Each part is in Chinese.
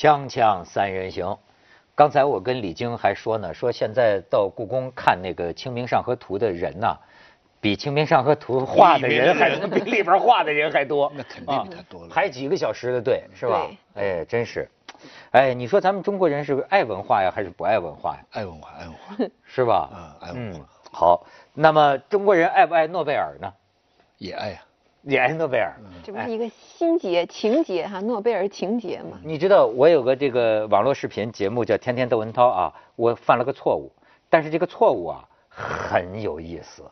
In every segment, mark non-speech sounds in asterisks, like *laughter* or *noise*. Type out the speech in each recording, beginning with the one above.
锵锵三人行，刚才我跟李菁还说呢，说现在到故宫看那个《清明上河图》的人呐，比《清明上河图》画的人还 *laughs* 比里边画的人还多。那肯定太多了。排几个小时的队是吧？哎，真是。哎，你说咱们中国人是爱文化呀，还是不爱文化呀？爱文化，爱文化，是吧？嗯，爱文化。好，那么中国人爱不爱诺贝尔呢？也爱呀。也是诺贝尔，这不是一个心结情节哈，诺贝尔情节嘛。你知道我有个这个网络视频节目叫《天天窦文涛》啊，我犯了个错误，但是这个错误啊很有意思。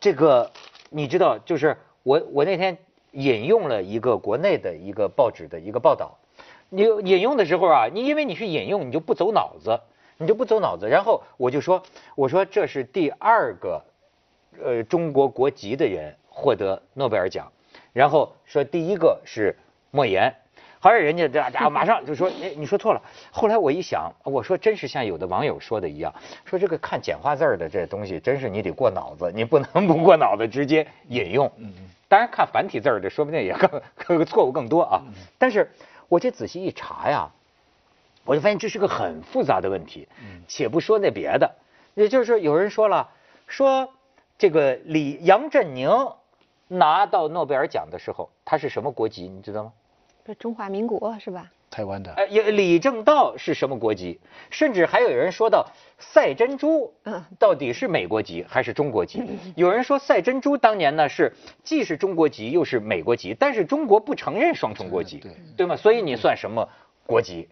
这个你知道，就是我我那天引用了一个国内的一个报纸的一个报道，你引用的时候啊，你因为你是引用，你就不走脑子，你就不走脑子，然后我就说，我说这是第二个呃中国国籍的人。获得诺贝尔奖，然后说第一个是莫言，后来人家这家伙马上就说，哎，你说错了。后来我一想，我说真是像有的网友说的一样，说这个看简化字儿的这东西，真是你得过脑子，你不能不过脑子直接引用。当然看繁体字儿的，说不定也更错误更多啊。但是我这仔细一查呀，我就发现这是个很复杂的问题。嗯。且不说那别的，也就是说有人说了，说这个李杨振宁。拿到诺贝尔奖的时候，他是什么国籍？你知道吗？是中华民国是吧？台湾的。哎，李政道是什么国籍？甚至还有人说到赛珍珠，嗯，到底是美国籍还是中国籍？有人说赛珍珠当年呢是既是中国籍又是美国籍，但是中国不承认双重国籍，对对吗？所以你算什么国籍？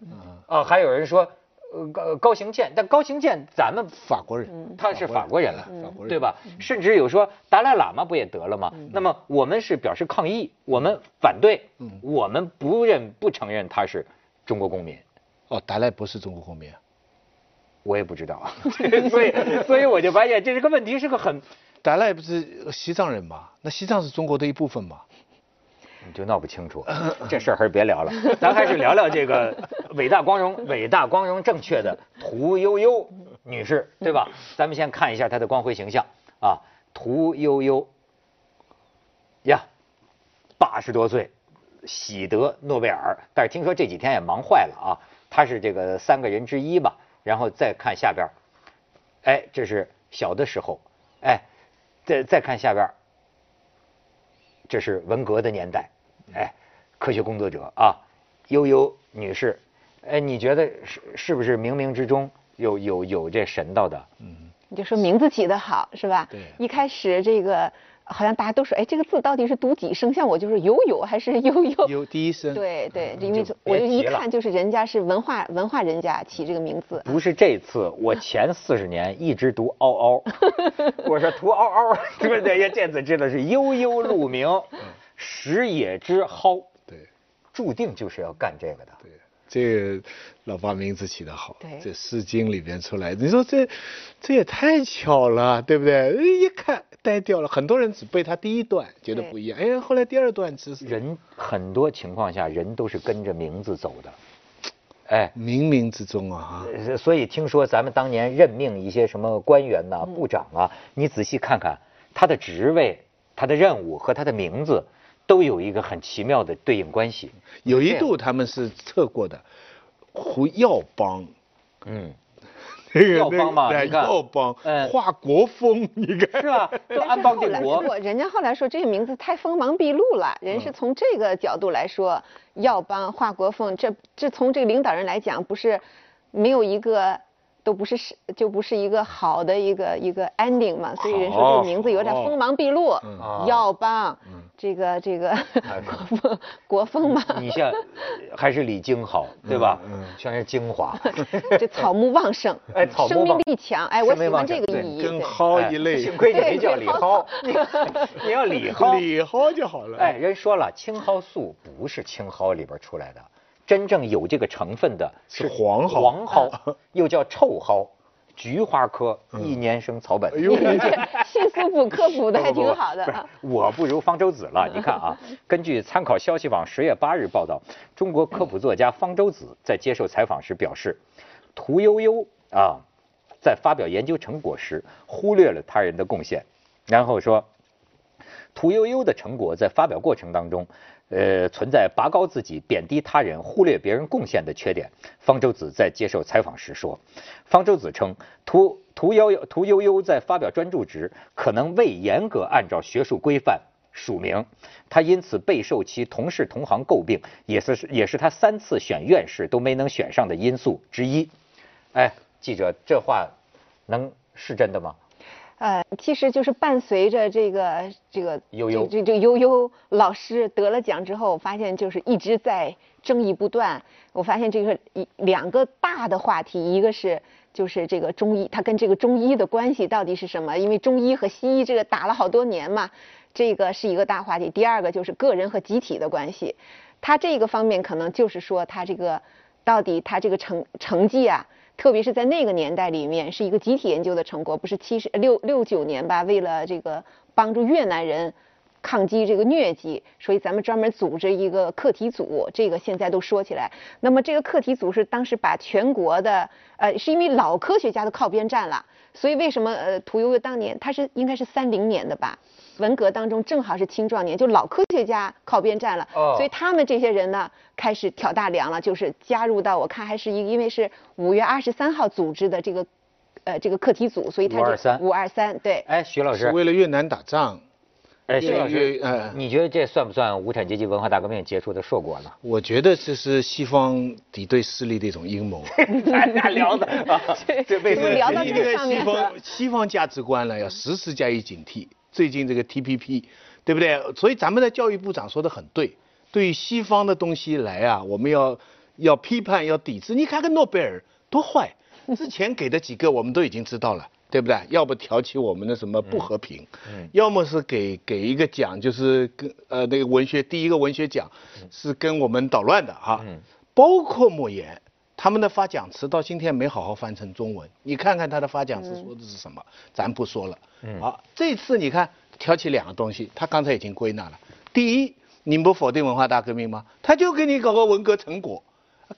啊，还有人说。呃，高高行健，但高行健咱们法国人，他是法国人了，法国人对吧？甚至有说达赖喇嘛不也得了吗？那么我们是表示抗议，我们反对，我们不认不承认他是中国公民。哦，达赖不是中国公民，我也不知道，*laughs* 所以所以我就发现这是个问题，是个很。达赖不是西藏人吗？那西藏是中国的一部分吗？你就闹不清楚，这事儿还是别聊了，*laughs* 咱还是聊聊这个伟大光荣、*laughs* 伟大光荣正确的屠呦呦女士，对吧？咱们先看一下她的光辉形象啊，屠呦呦呀，八十多岁，喜得诺贝尔，但是听说这几天也忙坏了啊。她是这个三个人之一吧？然后再看下边，哎，这是小的时候，哎，再再看下边。这是文革的年代，哎，科学工作者啊，悠悠女士，哎，你觉得是是不是冥冥之中有有有这神道的？嗯，你就说名字起的好是吧？对，一开始这个。好像大家都说，哎，这个字到底是读几声？像我就是悠悠还是悠悠？*laughs* 有第一声。对对，因为我就一看就是人家是文化文化人家起这个名字。不是这次，我前四十年一直读嗷嗷，*laughs* 我说读嗷嗷，*laughs* 对不对？这次知道是悠悠鹿鸣，食野之蒿。对，注定就是要干这个的。对。这个老爸名字起得好，对，这《诗经》里边出来，你说这这也太巧了，对不对？一看呆掉了，很多人只背他第一段，觉得不一样，哎，后来第二段知识。人很多情况下，人都是跟着名字走的，哎，冥冥之中啊，所以听说咱们当年任命一些什么官员呐、部长啊，你仔细看看他的职位、他的任务和他的名字。都有一个很奇妙的对应关系。有一度他们是测过的，胡耀邦，嗯，*laughs* 耀邦嘛，你看，耀邦，华国锋，*laughs* 你看是吧？都安邦定国。人家后来说这个名字太锋芒毕露了，人是从这个角度来说，耀邦华国锋，这这从这个领导人来讲，不是没有一个。都不是是就不是一个好的一个一个 ending 嘛，所以人说这个名字有点锋芒毕露，耀邦，这个这个国风国风嘛。你像 *laughs* 还是李菁好，对吧？嗯全是精华。*laughs* 这草木旺盛，*laughs* 哎，生命力强，哎，我喜欢这个意义。跟蒿一类。幸亏你没叫李蒿，你要李蒿，李蒿就好了。哎，人说了，青蒿素不是青蒿里边出来的。真正有这个成分的是黄蒿，黄蒿 *laughs* 又叫臭蒿，菊花科一年生草本。哎呦，*laughs* 细思补科普的还挺好的。我不如方舟子了。*laughs* 你看啊，根据参考消息网十月八日报道，中国科普作家方舟子在接受采访时表示，屠呦呦啊，在发表研究成果时忽略了他人的贡献，然后说，屠呦呦的成果在发表过程当中。呃，存在拔高自己、贬低他人、忽略别人贡献的缺点。方舟子在接受采访时说，方舟子称，屠屠呦呦屠呦呦在发表专著时，可能未严格按照学术规范署名，他因此备受其同事同行诟病，也是也是他三次选院士都没能选上的因素之一。哎，记者，这话能是真的吗？呃，其实就是伴随着这个这个悠悠这这这悠悠老师得了奖之后，我发现就是一直在争议不断。我发现这个一两个大的话题，一个是就是这个中医，它跟这个中医的关系到底是什么？因为中医和西医这个打了好多年嘛，这个是一个大话题。第二个就是个人和集体的关系，他这个方面可能就是说他这个到底他这个成成绩啊。特别是在那个年代里面，是一个集体研究的成果，不是七十六六九年吧？为了这个帮助越南人抗击这个疟疾，所以咱们专门组织一个课题组。这个现在都说起来。那么这个课题组是当时把全国的，呃，是因为老科学家都靠边站了，所以为什么呃屠呦呦当年他是应该是三零年的吧？文革当中正好是青壮年，就老科学家靠边站了，所以他们这些人呢开始挑大梁了，就是加入到我看还是一因为是五月二十三号组织的这个，呃这个课题组，所以他是五二三对。哎，徐老师，是为了越南打仗。哎，徐老师，呃，你觉得这算不算无产阶级文化大革命结束的硕果呢？我觉得这是西方敌对势力的一种阴谋。*laughs* 咱俩聊的，*laughs* 这为什么聊到这个上面？西方西方价值观呢，要时时加以警惕。最近这个 TPP，对不对？所以咱们的教育部长说的很对，对于西方的东西来啊，我们要要批判，要抵制。你看看诺贝尔多坏，之前给的几个我们都已经知道了，对不对？要不挑起我们的什么不和平，要么是给给一个奖，就是跟呃那个文学第一个文学奖是跟我们捣乱的哈。包括莫言，他们的发奖词到今天没好好翻成中文，你看看他的发奖词说的是什么，咱不说了。好，这次你看挑起两个东西，他刚才已经归纳了。第一，你不否定文化大革命吗？他就给你搞个文革成果，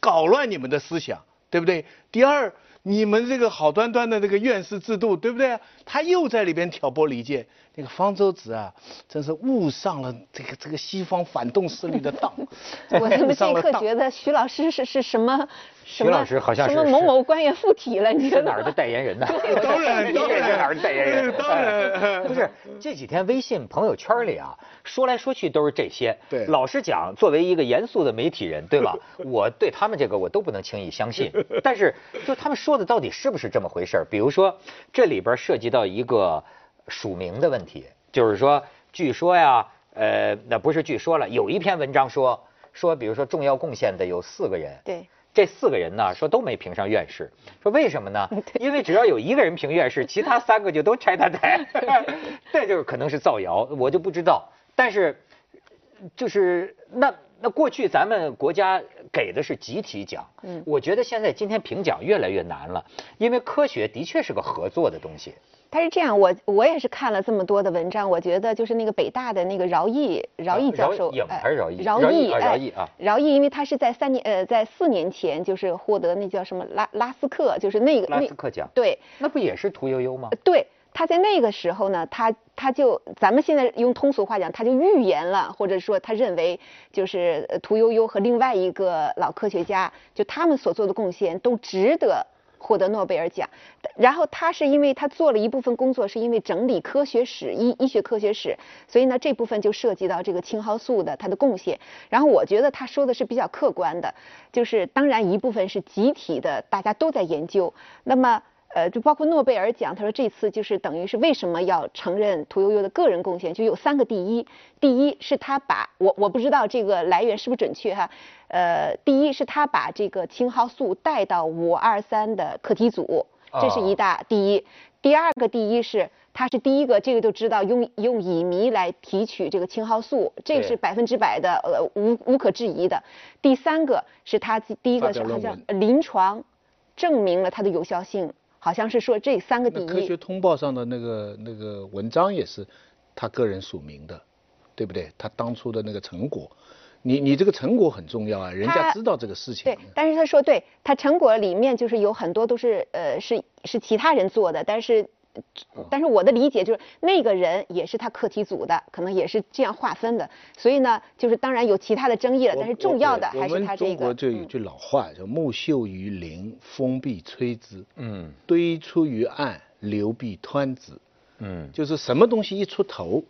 搞乱你们的思想，对不对？第二。你们这个好端端的这个院士制度，对不对？他又在里边挑拨离间。那个方舟子啊，真是误上了这个这个西方反动势力的当。我怎么这刻觉得徐老师是是什么？徐老师好像是什么某某官员附体了？你是哪儿的代言人呢？*laughs* 当然，当然是哪儿的代言人。*laughs* 当然，*laughs* 不是这几天微信朋友圈里啊，说来说去都是这些。对，老实讲，作为一个严肃的媒体人，对吧？我对他们这个我都不能轻易相信。但是，就他们说的到底是不是这么回事？比如说，这里边涉及到一个。署名的问题，就是说，据说呀，呃，那不是据说了，有一篇文章说说，比如说重要贡献的有四个人，对，这四个人呢，说都没评上院士，说为什么呢？*laughs* 因为只要有一个人评院士，*laughs* 其他三个就都拆他台，*laughs* 这就是可能是造谣，我就不知道。但是，就是那那过去咱们国家给的是集体奖，嗯，我觉得现在今天评奖越来越难了，因为科学的确是个合作的东西。他是这样，我我也是看了这么多的文章，我觉得就是那个北大的那个饶毅饶毅教授，还是饶毅？饶毅，饶毅啊！饶毅，因为他是在三年呃，在四年前就是获得那叫什么拉拉斯克，就是那个拉斯克奖。对，那不也是屠呦呦吗？对，他在那个时候呢，他他就咱们现在用通俗话讲，他就预言了，或者说他认为就是屠呦呦和另外一个老科学家，就他们所做的贡献都值得。获得诺贝尔奖，然后他是因为他做了一部分工作，是因为整理科学史、医医学科学史，所以呢这部分就涉及到这个青蒿素的它的贡献。然后我觉得他说的是比较客观的，就是当然一部分是集体的，大家都在研究。那么。呃，就包括诺贝尔奖，他说这次就是等于是为什么要承认屠呦呦的个人贡献，就有三个第一。第一是他把我我不知道这个来源是不是准确哈，呃，第一是他把这个青蒿素带到五二三的课题组，这是一大第一。第二个第一是他是第一个，这个就知道用用乙醚来提取这个青蒿素，这是百分之百的呃无无可置疑的。第三个是他第一个是好像临床证明了它的有效性。好像是说这三个第一。科学通报上的那个那个文章也是他个人署名的，对不对？他当初的那个成果，你你这个成果很重要啊，人家知道这个事情。对，但是他说对他成果里面就是有很多都是呃是是其他人做的，但是但是我的理解就是那个人也是他课题组的，可能也是这样划分的。所以呢，就是当然有其他的争议了，但是重要的还是他这个。我们中国就有句老话叫“木秀于林，风必摧之”。嗯堆出于岸，流必湍之。嗯，就是什么东西一出头，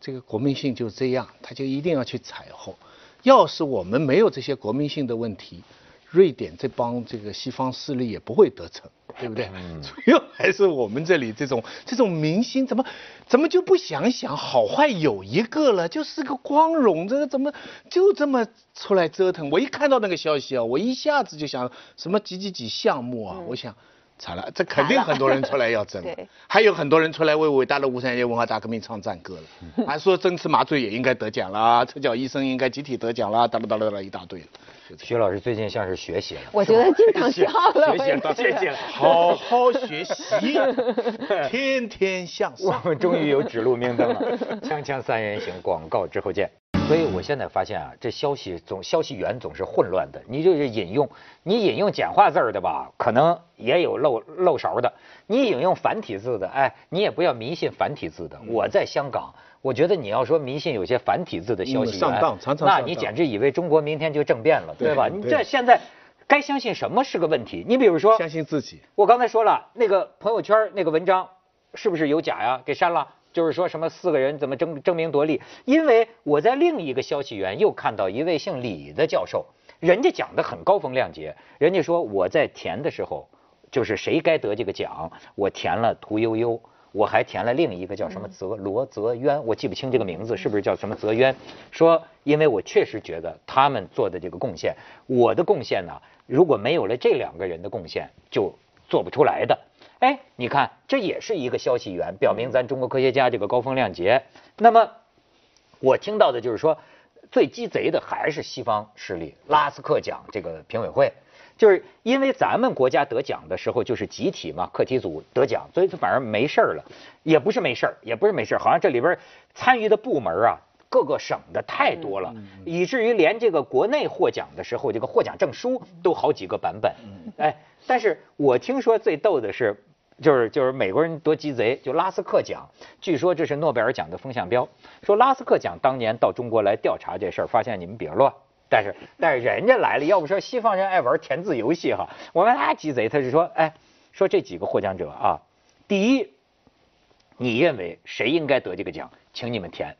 这个国民性就这样，他就一定要去踩后。要是我们没有这些国民性的问题，瑞典这帮这个西方势力也不会得逞，对不对？主要还是我们这里这种这种明星，怎么怎么就不想想好坏有一个了？就是个光荣，这个怎么就这么出来折腾？我一看到那个消息啊，我一下子就想什么几几几项目啊，我想。惨了，这肯定很多人出来要争，*laughs* 还有很多人出来为伟大的无产阶级文化大革命唱赞歌了，还说针刺麻醉也应该得奖啦，赤脚医生应该集体得奖啦，哒啦哒啦一大堆了。徐老师最近像是学习了，我觉得经常笑了，学习了，谢谢了，好好学习，天天向上我。们终于有指路明灯了。锵锵三人行，广告之后见。所以我现在发现啊，这消息总消息源总是混乱的。你就是引用，你引用简化字儿的吧，可能也有漏漏勺的；你引用繁体字的，哎，你也不要迷信繁体字的。我在香港，我觉得你要说迷信有些繁体字的消息上当常常那你简直以为中国明天就政变了，对对吧？你这现在该相信什么是个问题？你比如说，相信自己，我刚才说了，那个朋友圈那个文章是不是有假呀？给删了。就是说什么四个人怎么争争名夺利？因为我在另一个消息源又看到一位姓李的教授，人家讲的很高风亮节，人家说我在填的时候，就是谁该得这个奖，我填了屠呦呦，我还填了另一个叫什么泽罗泽渊，我记不清这个名字是不是叫什么泽渊，说因为我确实觉得他们做的这个贡献，我的贡献呢，如果没有了这两个人的贡献，就做不出来的。哎，你看，这也是一个消息源，表明咱中国科学家这个高风亮节。那么，我听到的就是说，最鸡贼的还是西方势力，拉斯克奖这个评委会，就是因为咱们国家得奖的时候就是集体嘛，课题组得奖，所以它反而没事儿了，也不是没事儿，也不是没事儿，好像这里边参与的部门啊。各个省的太多了，以至于连这个国内获奖的时候，这个获奖证书都好几个版本。哎，但是我听说最逗的是，就是就是美国人多鸡贼，就拉斯克奖，据说这是诺贝尔奖的风向标。说拉斯克奖当年到中国来调查这事儿，发现你们比较乱，但是但是人家来了，要不说西方人爱玩填字游戏哈，我们他鸡贼，他是说，哎，说这几个获奖者啊，第一，你认为谁应该得这个奖，请你们填。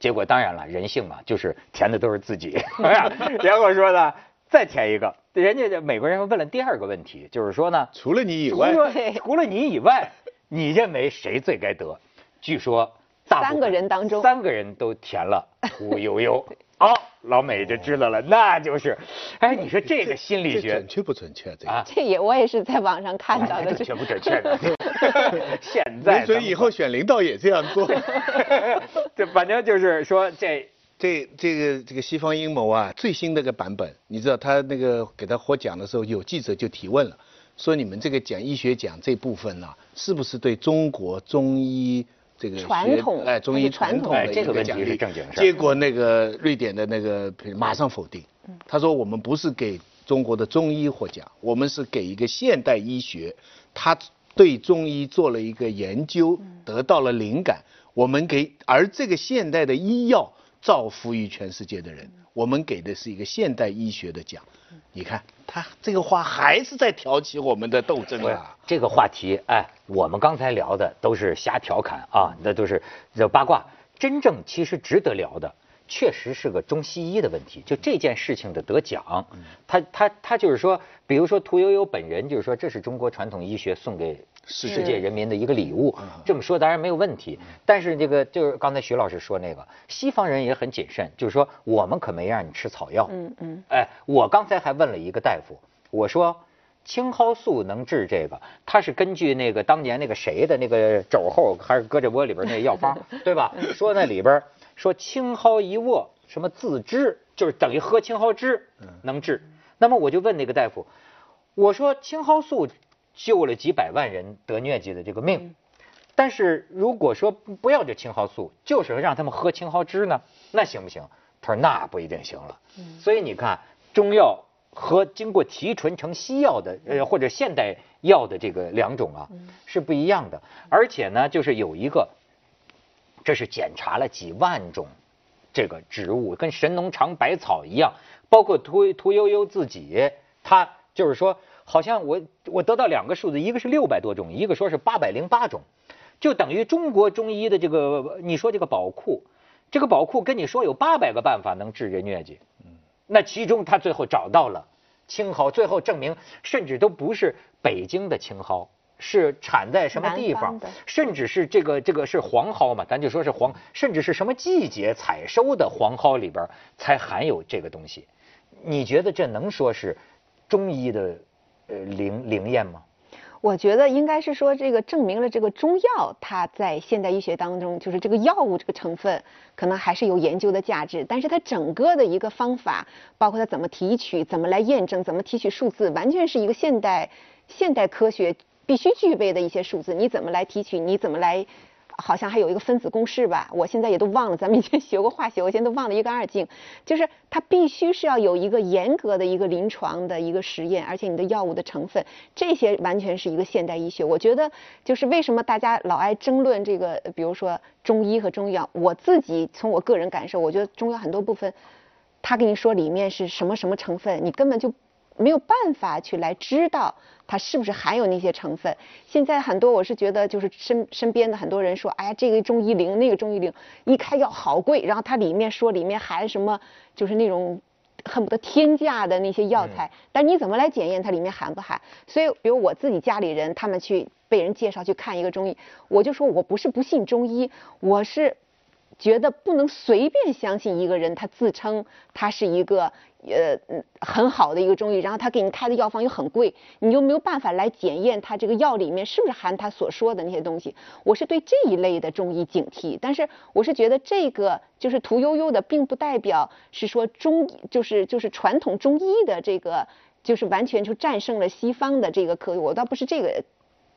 结果当然了，人性嘛，就是填的都是自己。*laughs* 然后说呢，再填一个，人家这美国人问了第二个问题，就是说呢，除了你以除外，了除了你以外，你认为谁最该得？据说大三个人当中三个人都填了屠呦呦。*laughs* 哦，老美就知道了，那就是，哎，你说这个心理学准确不准确？这个啊，这也我也是在网上看到的，准确不准确的？*laughs* 现在没准以后选领导也这样做。*laughs* 这反正就是说这这这个这个西方阴谋啊，最新那个版本，你知道他那个给他获奖的时候，有记者就提问了，说你们这个讲医学奖这部分呢、是不是对中国中医这个传统哎中医传统哎的一这个问题奖励是正经事结果那个瑞典的那个马上否定，他说我们不是给中国的中医获奖，我们是给一个现代医学，他对中医做了一个研究，得到了灵感，我们给而这个现代的医药造福于全世界的人，我们给的是一个现代医学的奖。你看他这个话还是在挑起我们的斗争啊！这个话题，哎，我们刚才聊的都是瞎调侃啊，那都是这八卦。真正其实值得聊的，确实是个中西医的问题。就这件事情的得奖，他他他就是说，比如说屠呦呦本人就是说，这是中国传统医学送给是世界人民的一个礼物。这么说当然没有问题，但是这个就是刚才徐老师说那个，西方人也很谨慎，就是说我们可没让你吃草药。嗯嗯，哎，我刚才还问了一个大夫，我说青蒿素能治这个，他是根据那个当年那个谁的那个肘后还是胳肢窝里边那个药方，*laughs* 对吧？说那里边说青蒿一握，什么自知，就是等于喝青蒿汁能治。那么我就问那个大夫，我说青蒿素救了几百万人得疟疾的这个命。但是如果说不要这青蒿素，就是让他们喝青蒿汁呢，那行不行？他说那不一定行了。所以你看，中药和经过提纯成西药的，呃，或者现代药的这个两种啊是不一样的，而且呢，就是有一个，这是检查了几万种这个植物，跟神农尝百草一样，包括屠屠呦呦自己，他就是说，好像我我得到两个数字，一个是六百多种，一个说是八百零八种，就等于中国中医的这个你说这个宝库，这个宝库跟你说有八百个办法能治这疟疾，那其中他最后找到了青蒿，最后证明甚至都不是北京的青蒿，是产在什么地方甚至是这个这个是黄蒿嘛，咱就说是黄，甚至是什么季节采收的黄蒿里边才含有这个东西。你觉得这能说是中医的呃灵灵验吗？我觉得应该是说，这个证明了这个中药它在现代医学当中，就是这个药物这个成分可能还是有研究的价值，但是它整个的一个方法，包括它怎么提取、怎么来验证、怎么提取数字，完全是一个现代现代科学必须具备的一些数字。你怎么来提取？你怎么来？好像还有一个分子公式吧，我现在也都忘了。咱们以前 *laughs* 学过化学，我现在都忘了一干二净。就是它必须是要有一个严格的一个临床的一个实验，而且你的药物的成分，这些完全是一个现代医学。我觉得就是为什么大家老爱争论这个，比如说中医和中药，我自己从我个人感受，我觉得中药很多部分，他跟你说里面是什么什么成分，你根本就没有办法去来知道它是不是含有那些成分。现在很多我是觉得就是身身边的很多人说，哎呀，这个中医灵，那个中医灵，一开药好贵，然后它里面说里面含什么，就是那种。恨不得天价的那些药材，但你怎么来检验它里面含不含？所以，比如我自己家里人，他们去被人介绍去看一个中医，我就说我不是不信中医，我是觉得不能随便相信一个人，他自称他是一个呃很好的一个中医，然后他给你开的药方又很贵，你又没有办法来检验他这个药里面是不是含他所说的那些东西。我是对这一类的中医警惕，但是我是觉得这个就是屠呦呦的，并不代表是说中医就是就是传统中医的这个就是完全就战胜了西方的这个科学，我倒不是这个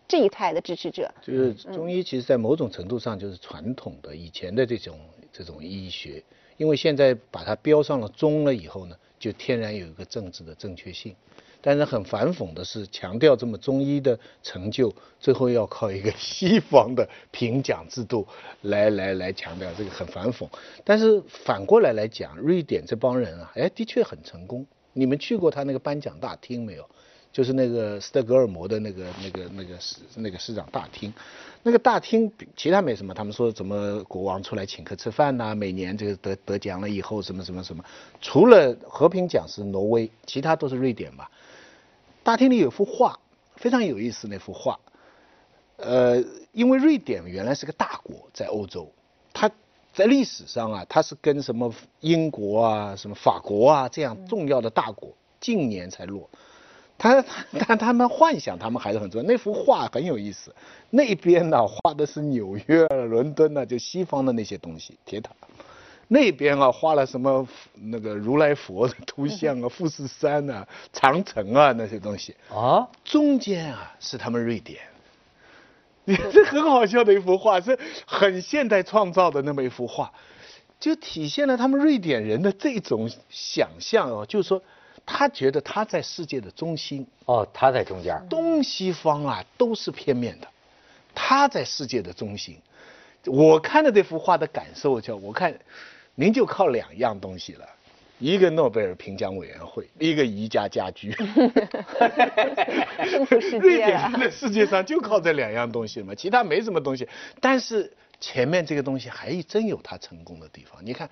这一派的支持者。就是中医，其实在某种程度上就是传统的以前的这种这种医学，因为现在把它标上了中了以后呢，就天然有一个政治的正确性。但是很反讽的是，强调这么中医的成就，最后要靠一个西方的评奖制度来来来强调，这个很反讽。但是反过来来讲，瑞典这帮人啊，哎，的确很成功。你们去过他那个颁奖大厅没有？就是那个斯德哥尔摩的那个那个那个市那个市长大厅，那个大厅其他没什么，他们说怎么国王出来请客吃饭呐、每年这个得得奖了以后什么什么什么，除了和平奖是挪威，其他都是瑞典吧。大厅里有幅画，非常有意思那幅画，呃，因为瑞典原来是个大国，在欧洲，它在历史上啊，它是跟什么英国啊、什么法国啊这样重要的大国，近年才落。他但他们幻想他们还是很重要。那幅画很有意思，那边呢画的是纽约、伦敦呢，就西方的那些东西，铁塔。那边啊画了什么那个如来佛的图像啊、*laughs* 富士山啊、长城啊那些东西。啊，中间啊是他们瑞典，*laughs* 这很好笑的一幅画，是很现代创造的那么一幅画，就体现了他们瑞典人的这种想象哦，就是说他觉得他在世界的中心，哦，他在中间，东西方啊都是片面的，他在世界的中心。我看了这幅画的感受叫，我看您就靠两样东西了，一个诺贝尔评奖委员会，一个宜家家居。征服世瑞界了。典人的世界上就靠这两样东西嘛，其他没什么东西。但是前面这个东西还真有他成功的地方。你看，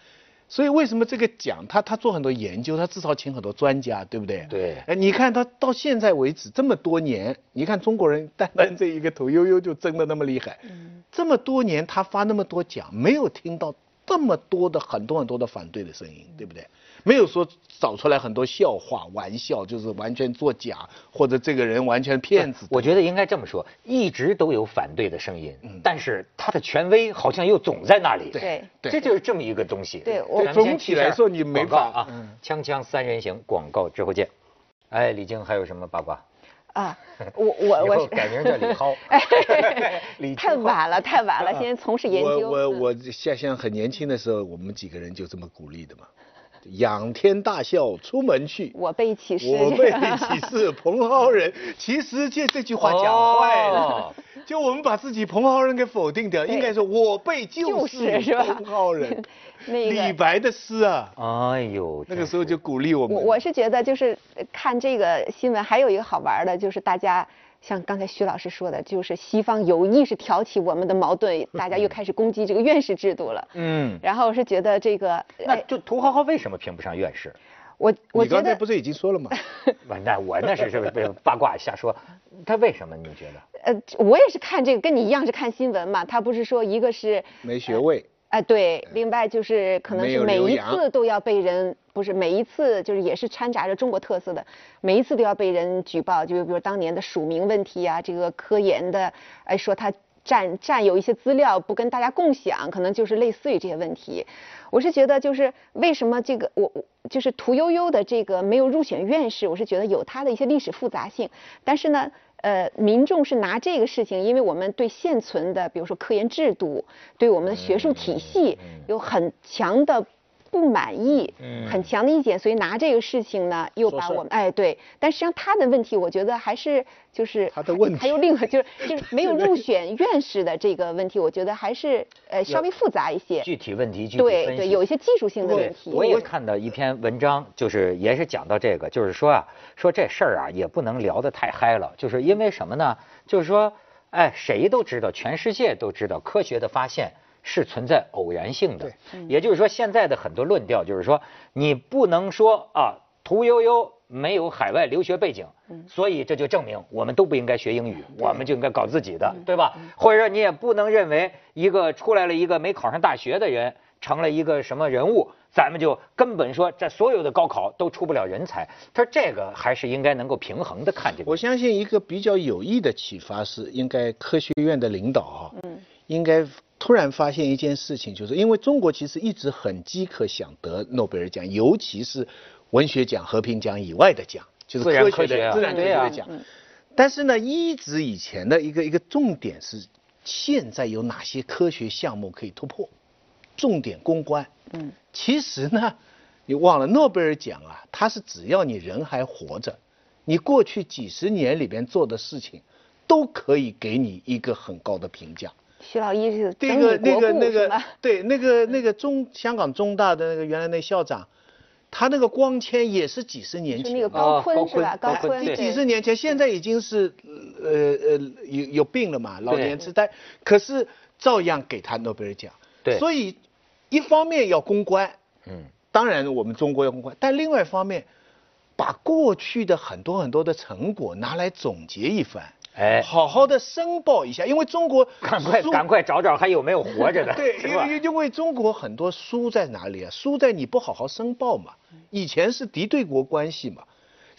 所以为什么这个奖他他做很多研究，他至少请很多专家，对不对？对哎，你看他到现在为止这么多年，你看中国人单单这一个屠呦呦就争得那么厉害，这么多年他发那么多奖，没有听到这么多的很多很多的反对的声音，对不对？没有说找出来很多笑话、玩笑，就是完全作假，或者这个人完全骗子。我觉得应该这么说，一直都有反对的声音，嗯但是他的权威好像又总在那里。对对这就是这么一个东西。对我总体来说你没法嗯，锵锵三人行广告之后见。哎，李菁还有什么八卦？啊，我我我改名叫李涛 *laughs* 李太晚了，太晚了，*laughs* 现在从事研究。我我嗯我像像很年轻的时候，我们几个人就这么鼓励的嘛。仰天大笑出门去。我辈岂是？我辈岂是蓬蒿人？*laughs* 其实这这句话讲坏了，哦就我们把自己蓬蒿人给否定掉，应该说我辈就就是是吧蓬蒿人。*laughs* 那个李白的诗啊，哎呦，那个时候就鼓励我们。我我是觉得就是呃看这个新闻，还有一个好玩的，就是大家像刚才徐老师说的，就是西方有意识挑起我们的矛盾，大家又 *laughs* 开始攻击这个院士制度了。嗯，然后我是觉得这个，哎，那就涂浩浩为什么评不上院士？我我你觉得刚才不是已经说了吗？*laughs* *laughs* 我那我那是是被八卦瞎说，他为什么你觉得？呃，我也是看这个，跟你一样是看新闻嘛。他不是说一个是没学位。哎，对，另外就是可能是每一次都要被人，不是每一次就是也是掺杂着中国特色的，每一次都要被人举报，就比如当年的署名问题啊，这个科研的，哎说他占占有一些资料不跟大家共享，可能就是类似于这些问题。我是觉得就是为什么这个我我就是屠呦呦的这个没有入选院士，我是觉得有它的一些历史复杂性，但是呢。呃，民众是拿这个事情，因为我们对现存的，比如说科研制度，对我们的学术体系有很强的不满意，很强的意见，所以拿这个事情呢，又把我们哎对，但实际上他的问题，我觉得还是就是他的问题还有另外就是就是 *laughs* 没有入选院士的这个问题，我觉得还是呃稍微复杂一些，具体问题具体分析。对对，有一些技术性的问题。我也看到一篇文章，就是也是讲到这个，就是说啊，说这事儿啊也不能聊得太嗨了，就是因为什么呢？就是说，哎，谁都知道，全世界都知道，科学的发现是存在偶然性的。也就是说，现在的很多论调就是说，你不能说啊，屠呦呦没有海外留学背景，所以这就证明我们都不应该学英语，我们就应该搞自己的，对吧？或者说你也不能认为一个出来了一个没考上大学的人成了一个什么人物，咱们就根本说这所有的高考都出不了人才。他说这个还是应该能够平衡的看这个。我相信一个比较有益的启发是，应该科学院的领导啊，嗯，应该突然发现一件事情，就是因为中国其实一直很饥渴想得诺贝尔奖，尤其是文学奖、和平奖以外的奖，就是自然科科学啊学的自然科学奖。但是呢，一直以前的一个一个重点是，现在有哪些科学项目可以突破，重点攻关。嗯，其实呢，你忘了诺贝尔奖啊，它是只要你人还活着，你过去几十年里边做的事情，都可以给你一个很高的评价。徐老一是那个那个那个对，那个那个中香港中大的那个原来那校长，他那个光纤也是几十年前，是那个高哦高锟是吧？高锟锟对几十年前，现在已经是呃呃有有病了嘛，老年痴呆，可是照样给他诺贝尔奖。对所以一方面要公关，嗯，当然我们中国要公关，但另外一方面，把过去的很多很多的成果拿来总结一番，哎好好的申报一下，因为中国赶快赶快找找还有没有活着的，对，因为因为中国很多输在哪里啊？输在你不好好申报嘛。以前是敌对国关系嘛。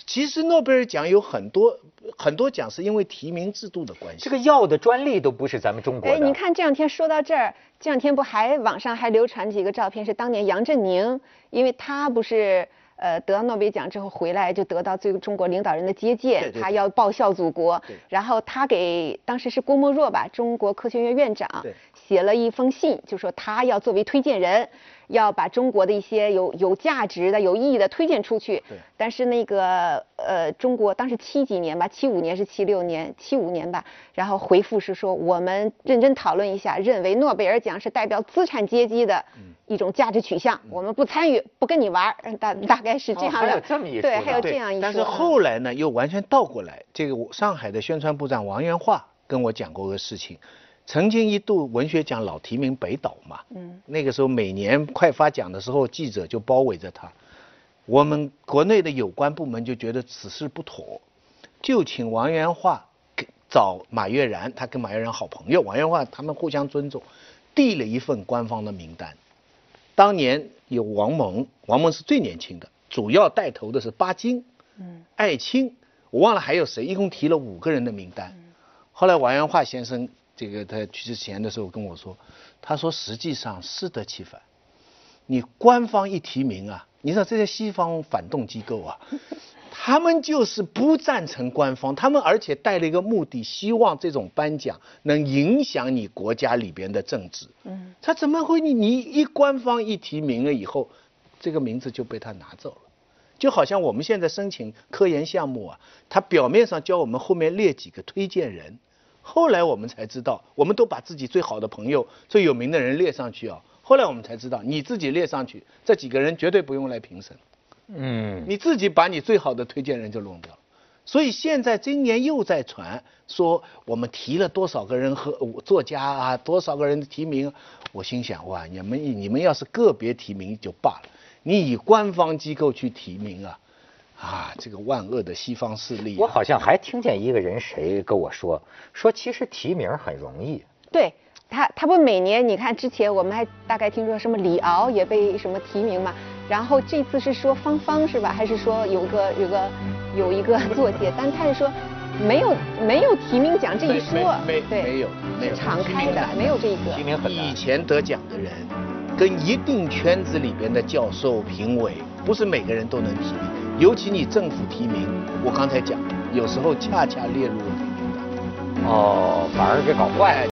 其实诺贝尔奖有很多很多奖是因为提名制度的关系。这个药的专利都不是咱们中国的。哎，你看这两天说到这儿，这两天不还网上还流传几个照片，是当年杨振宁，因为他不是呃得到诺贝尔奖之后回来就得到这个中国领导人的接见，对对对他要报效祖国，然后他给当时是郭沫若吧，中国科学院院长写了一封信，就说他要作为推荐人。要把中国的一些有有价值的、有意义的推荐出去对，但是那个呃，中国当时七几年吧，七五年是七六年，七五年吧，然后回复是说我们认真讨论一下，认为诺贝尔奖是代表资产阶级的嗯一种价值取向，我们不参与，不跟你玩大大概是这样的。哦还有这么一对，还有这样一说。但是后来呢，又完全倒过来。这个上海的宣传部长王元化跟我讲过个事情，曾经一度文学奖老提名北岛嘛，嗯，那个时候每年快发奖的时候，记者就包围着他，我们国内的有关部门就觉得此事不妥，就请王元化给找马悦然，他跟马悦然好朋友，王元化他们互相尊重，递了一份官方的名单。当年有王蒙，王蒙是最年轻的，主要带头的是巴金，嗯，艾青，我忘了还有谁，一共提了五个人的名单。后来王元化先生这个他去之前的时候跟我说，他说实际上适得其反，你官方一提名啊，你知道这些西方反动机构啊，*laughs* 他们就是不赞成官方，他们而且带了一个目的，希望这种颁奖能影响你国家里边的政治。嗯，他怎么会你你一官方一提名了以后，这个名字就被他拿走了。就好像我们现在申请科研项目啊，他表面上教我们后面列几个推荐人，后来我们才知道，我们都把自己最好的朋友、最有名的人列上去啊。后来我们才知道，你自己列上去，这几个人绝对不用来评审。嗯，你自己把你最好的推荐人就弄掉了。所以现在今年又在传说我们提了多少个人和作家啊，多少个人的提名。我心想哇，你们你们要是个别提名就罢了，你以官方机构去提名啊，啊，这个万恶的西方势力啊、我好像还听见一个人谁跟我说，说其实提名很容易。对他，他不每年你看之前我们还大概听说什么李敖也被什么提名嘛，然后这次是说芳芳是吧？还是说有个有个有一个作家，但他是说没有没有提名奖这一说，没没对，没有没有是敞开的，没有这个。提名很以。前得奖的人，跟一定圈子里边的教授、评委，不是每个人都能提名。尤其你政府提名，我刚才讲，有时候恰恰列入了黑名单。哦，反而给搞坏了。